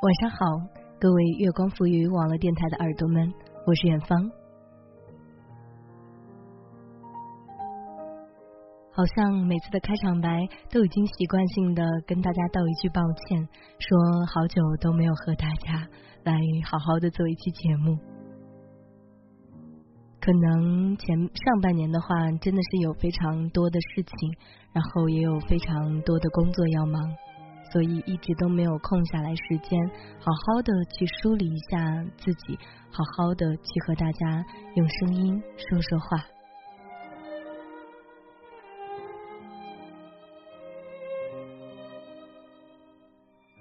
晚上好，各位月光浮语网络电台的耳朵们，我是远方。好像每次的开场白都已经习惯性的跟大家道一句抱歉，说好久都没有和大家来好好的做一期节目。可能前上半年的话，真的是有非常多的事情，然后也有非常多的工作要忙。所以一直都没有空下来时间，好好的去梳理一下自己，好好的去和大家用声音说说话。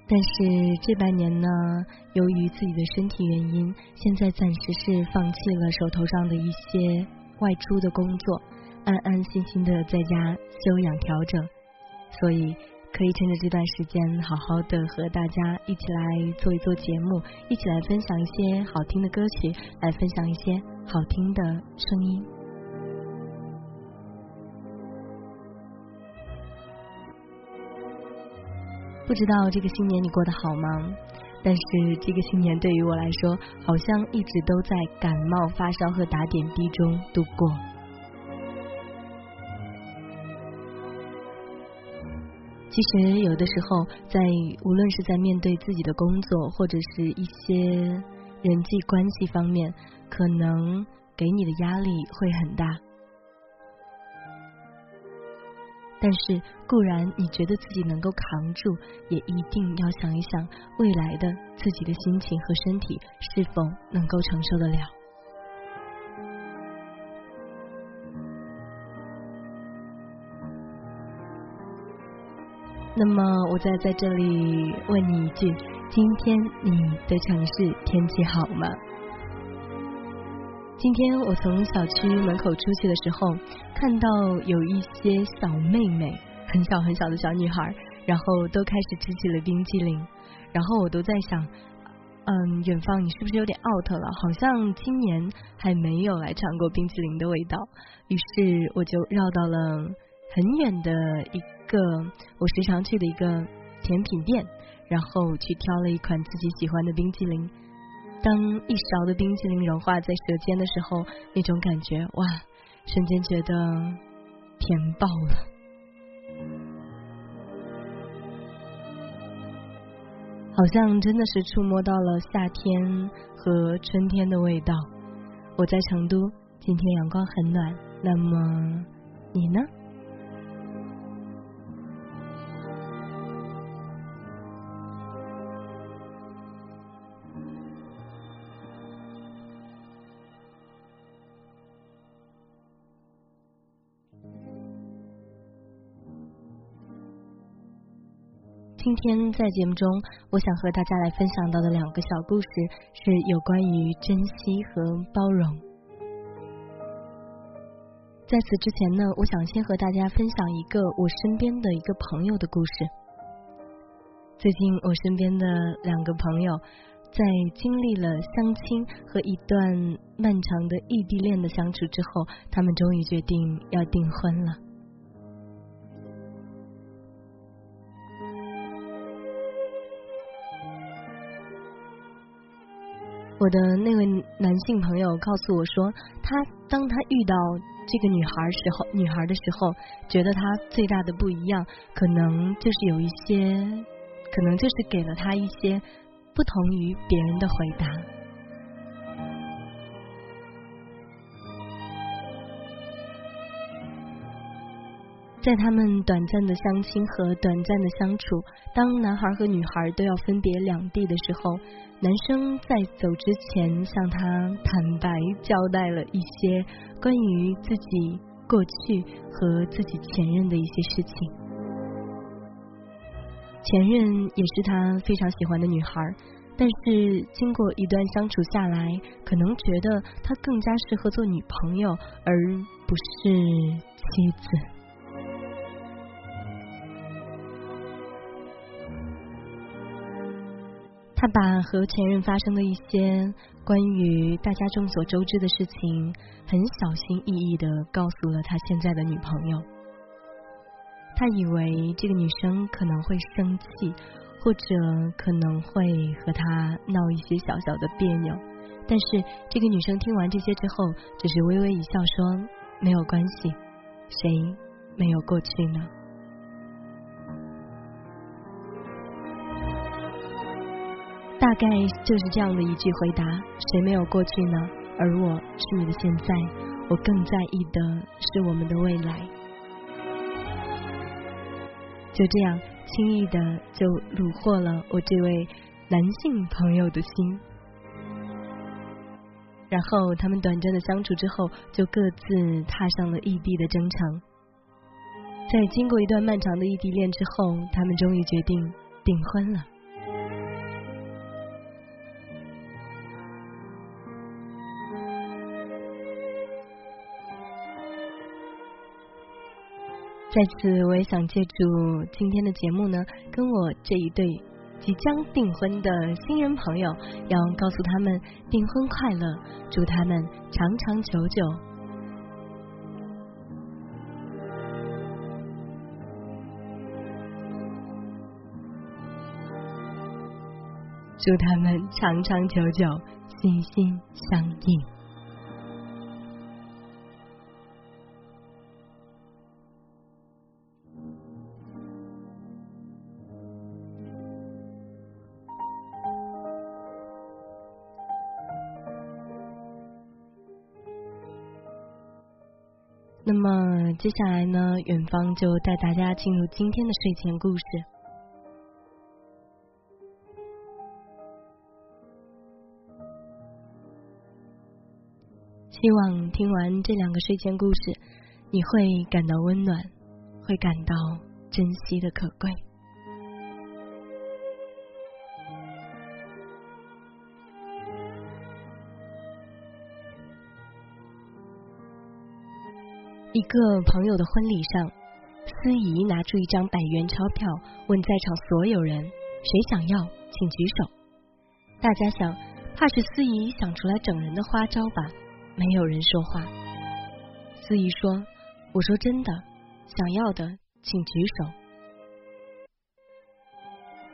但是这半年呢，由于自己的身体原因，现在暂时是放弃了手头上的一些外出的工作，安安心心的在家休养调整，所以。可以趁着这段时间，好好的和大家一起来做一做节目，一起来分享一些好听的歌曲，来分享一些好听的声音。不知道这个新年你过得好吗？但是这个新年对于我来说，好像一直都在感冒、发烧和打点滴中度过。其实有的时候，在无论是在面对自己的工作，或者是一些人际关系方面，可能给你的压力会很大。但是固然你觉得自己能够扛住，也一定要想一想未来的自己的心情和身体是否能够承受得了。那么，我再在这里问你一句：今天你的城市天气好吗？今天我从小区门口出去的时候，看到有一些小妹妹，很小很小的小女孩，然后都开始吃起了冰激凌。然后我都在想，嗯，远方，你是不是有点 out 了？好像今年还没有来尝过冰激凌的味道。于是我就绕到了很远的一。个我时常去的一个甜品店，然后去挑了一款自己喜欢的冰激凌。当一勺的冰激凌融化在舌尖的时候，那种感觉哇，瞬间觉得甜爆了。好像真的是触摸到了夏天和春天的味道。我在成都，今天阳光很暖。那么你呢？今天在节目中，我想和大家来分享到的两个小故事，是有关于珍惜和包容。在此之前呢，我想先和大家分享一个我身边的一个朋友的故事。最近我身边的两个朋友，在经历了相亲和一段漫长的异地恋的相处之后，他们终于决定要订婚了。我的那位男性朋友告诉我说，他当他遇到这个女孩时候，女孩的时候，觉得他最大的不一样，可能就是有一些，可能就是给了他一些不同于别人的回答。在他们短暂的相亲和短暂的相处，当男孩和女孩都要分别两地的时候，男生在走之前向他坦白交代了一些关于自己过去和自己前任的一些事情。前任也是他非常喜欢的女孩，但是经过一段相处下来，可能觉得他更加适合做女朋友，而不是妻子。他把和前任发生的一些关于大家众所周知的事情，很小心翼翼的告诉了他现在的女朋友。他以为这个女生可能会生气，或者可能会和他闹一些小小的别扭。但是这个女生听完这些之后，只是微微一笑说：“没有关系，谁没有过去呢？”概就是这样的一句回答：“谁没有过去呢？”而我是你的现在，我更在意的是我们的未来。就这样轻易的就虏获了我这位男性朋友的心。然后他们短暂的相处之后，就各自踏上了异地的征程。在经过一段漫长的异地恋之后，他们终于决定订婚了。在此，我也想借助今天的节目呢，跟我这一对即将订婚的新人朋友，要告诉他们订婚快乐，祝他们长长久久，祝他们长长久久，心心相印。那么接下来呢，远方就带大家进入今天的睡前故事。希望听完这两个睡前故事，你会感到温暖，会感到珍惜的可贵。一个朋友的婚礼上，司仪拿出一张百元钞票，问在场所有人：“谁想要，请举手。”大家想，怕是司仪想出来整人的花招吧？没有人说话。司仪说：“我说真的，想要的请举手。”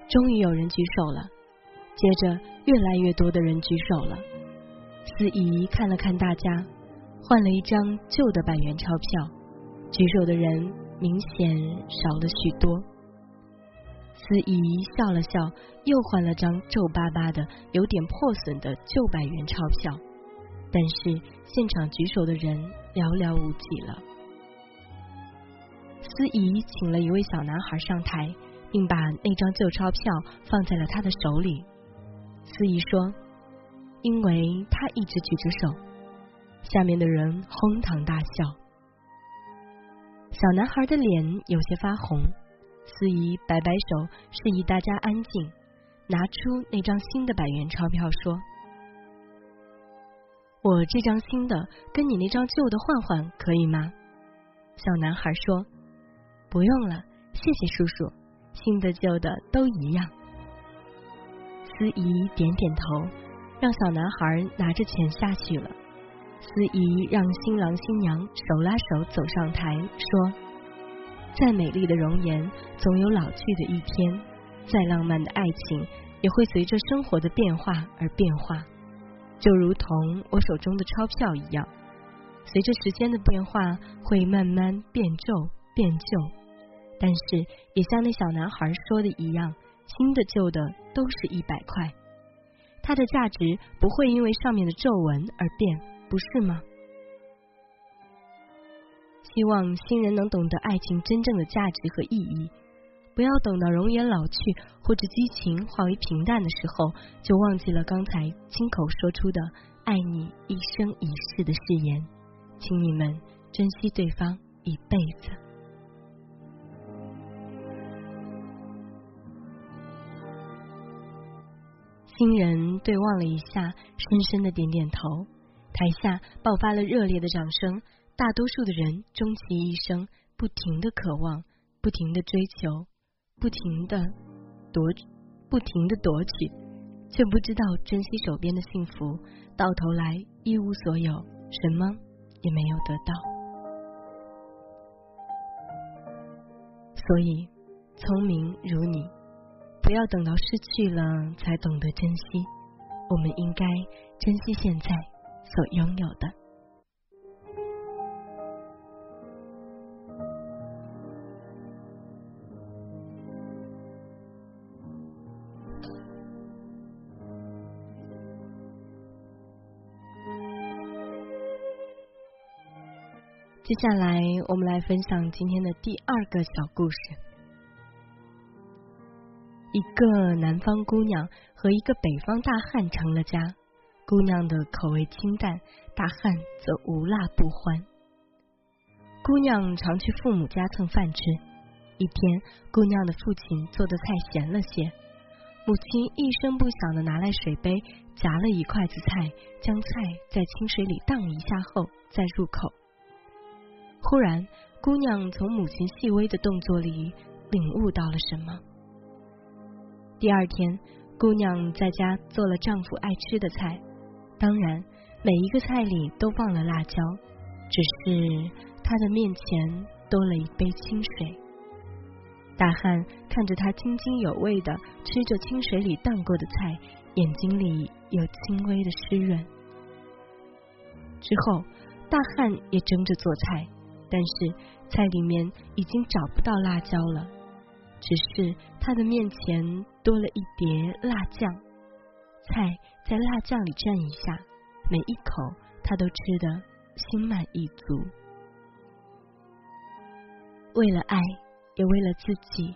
终于有人举手了，接着越来越多的人举手了。司仪看了看大家。换了一张旧的百元钞票，举手的人明显少了许多。司仪笑了笑，又换了张皱巴巴的、有点破损的旧百元钞票，但是现场举手的人寥寥无几了。司仪请了一位小男孩上台，并把那张旧钞票放在了他的手里。司仪说：“因为他一直举着手。”下面的人哄堂大笑，小男孩的脸有些发红。司仪摆摆手，示意大家安静，拿出那张新的百元钞票，说：“我这张新的跟你那张旧的换换，可以吗？”小男孩说：“不用了，谢谢叔叔，新的旧的都一样。”司仪点点头，让小男孩拿着钱下去了。司仪让新郎新娘手拉手走上台，说：“再美丽的容颜，总有老去的一天；再浪漫的爱情，也会随着生活的变化而变化。就如同我手中的钞票一样，随着时间的变化，会慢慢变皱变旧。但是，也像那小男孩说的一样，新的旧的都是一百块，它的价值不会因为上面的皱纹而变。”不是吗？希望新人能懂得爱情真正的价值和意义，不要等到容颜老去或者激情化为平淡的时候，就忘记了刚才亲口说出的“爱你一生一世”的誓言。请你们珍惜对方一辈子。新人对望了一下，深深的点点头。台下爆发了热烈的掌声，大多数的人终其一生不停的渴望，不停的追求，不停的夺，不停的夺取，却不知道珍惜手边的幸福，到头来一无所有，什么也没有得到。所以，聪明如你，不要等到失去了才懂得珍惜，我们应该珍惜现在所拥有的。接下来，我们来分享今天的第二个小故事。一个南方姑娘和一个北方大汉成了家。姑娘的口味清淡，大汉则无辣不欢。姑娘常去父母家蹭饭吃。一天，姑娘的父亲做的菜咸了些，母亲一声不响的拿来水杯，夹了一筷子菜，将菜在清水里荡一下后再入口。忽然，姑娘从母亲细微的动作里领悟到了什么。第二天，姑娘在家做了丈夫爱吃的菜，当然每一个菜里都放了辣椒，只是他的面前多了一杯清水。大汉看着他津津有味的吃着清水里荡过的菜，眼睛里有轻微的湿润。之后，大汉也争着做菜。但是菜里面已经找不到辣椒了，只是他的面前多了一碟辣酱。菜在辣酱里蘸一下，每一口他都吃得心满意足。为了爱，也为了自己，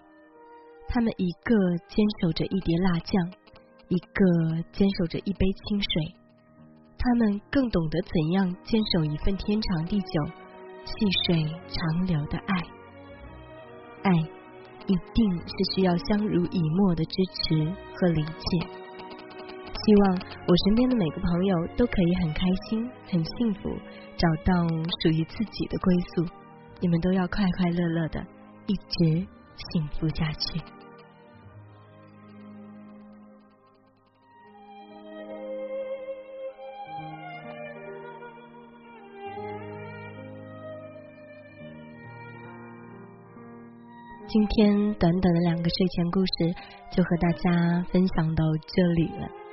他们一个坚守着一碟辣酱，一个坚守着一杯清水。他们更懂得怎样坚守一份天长地久。细水长流的爱，爱一定是需要相濡以沫的支持和理解。希望我身边的每个朋友都可以很开心、很幸福，找到属于自己的归宿。你们都要快快乐乐的，一直幸福下去。今天短短的两个睡前故事就和大家分享到这里了。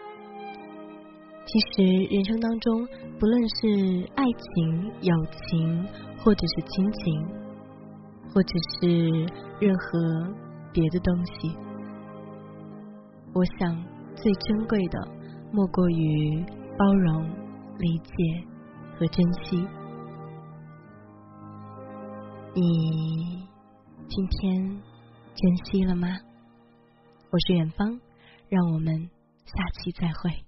其实人生当中，不论是爱情、友情，或者是亲情，或者是任何别的东西，我想最珍贵的莫过于包容、理解和珍惜。你。今天珍惜了吗？我是远方，让我们下期再会。